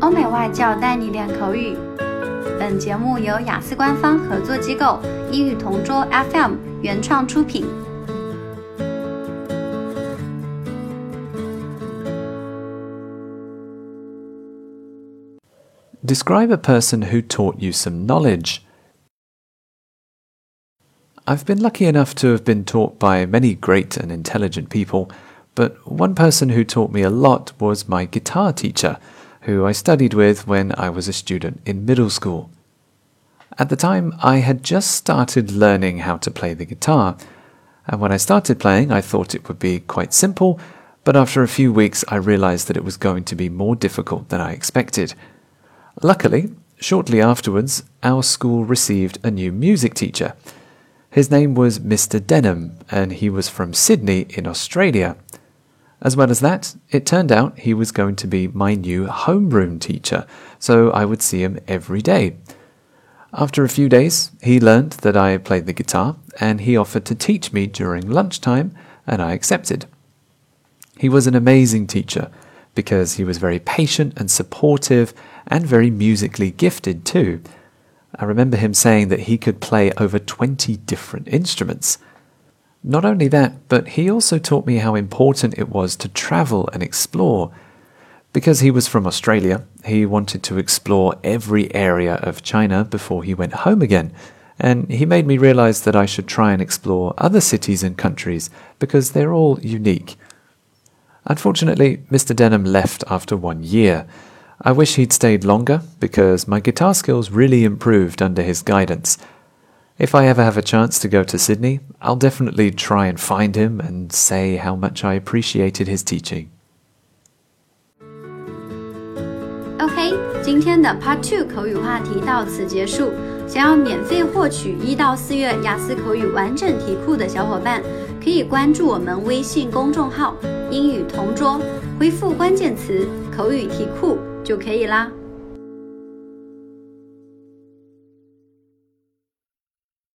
欧美外教带你练口语。本节目由雅思官方合作机构英语同桌 FM 原创出品。Describe a person who taught you some knowledge. I've been lucky enough to have been taught by many great and intelligent people, but one person who taught me a lot was my guitar teacher, who I studied with when I was a student in middle school. At the time, I had just started learning how to play the guitar, and when I started playing, I thought it would be quite simple, but after a few weeks, I realized that it was going to be more difficult than I expected. Luckily, shortly afterwards, our school received a new music teacher. His name was Mr. Denham, and he was from Sydney in Australia. As well as that, it turned out he was going to be my new homeroom teacher, so I would see him every day. After a few days, he learned that I played the guitar, and he offered to teach me during lunchtime, and I accepted. He was an amazing teacher because he was very patient and supportive and very musically gifted too. I remember him saying that he could play over 20 different instruments. Not only that, but he also taught me how important it was to travel and explore. Because he was from Australia, he wanted to explore every area of China before he went home again, and he made me realize that I should try and explore other cities and countries because they're all unique. Unfortunately, Mr. Denham left after one year. I wish he'd stayed longer because my guitar skills really improved under his guidance. If I ever have a chance to go to Sydney, I'll definitely try and find him and say how much I appreciated his teaching. OK，今天的 Part Two 口语话题到此结束。想要免费获取一到四月雅思口语完整题库的小伙伴，可以关注我们微信公众号“英语同桌”，回复关键词“口语题库”。就可以啦。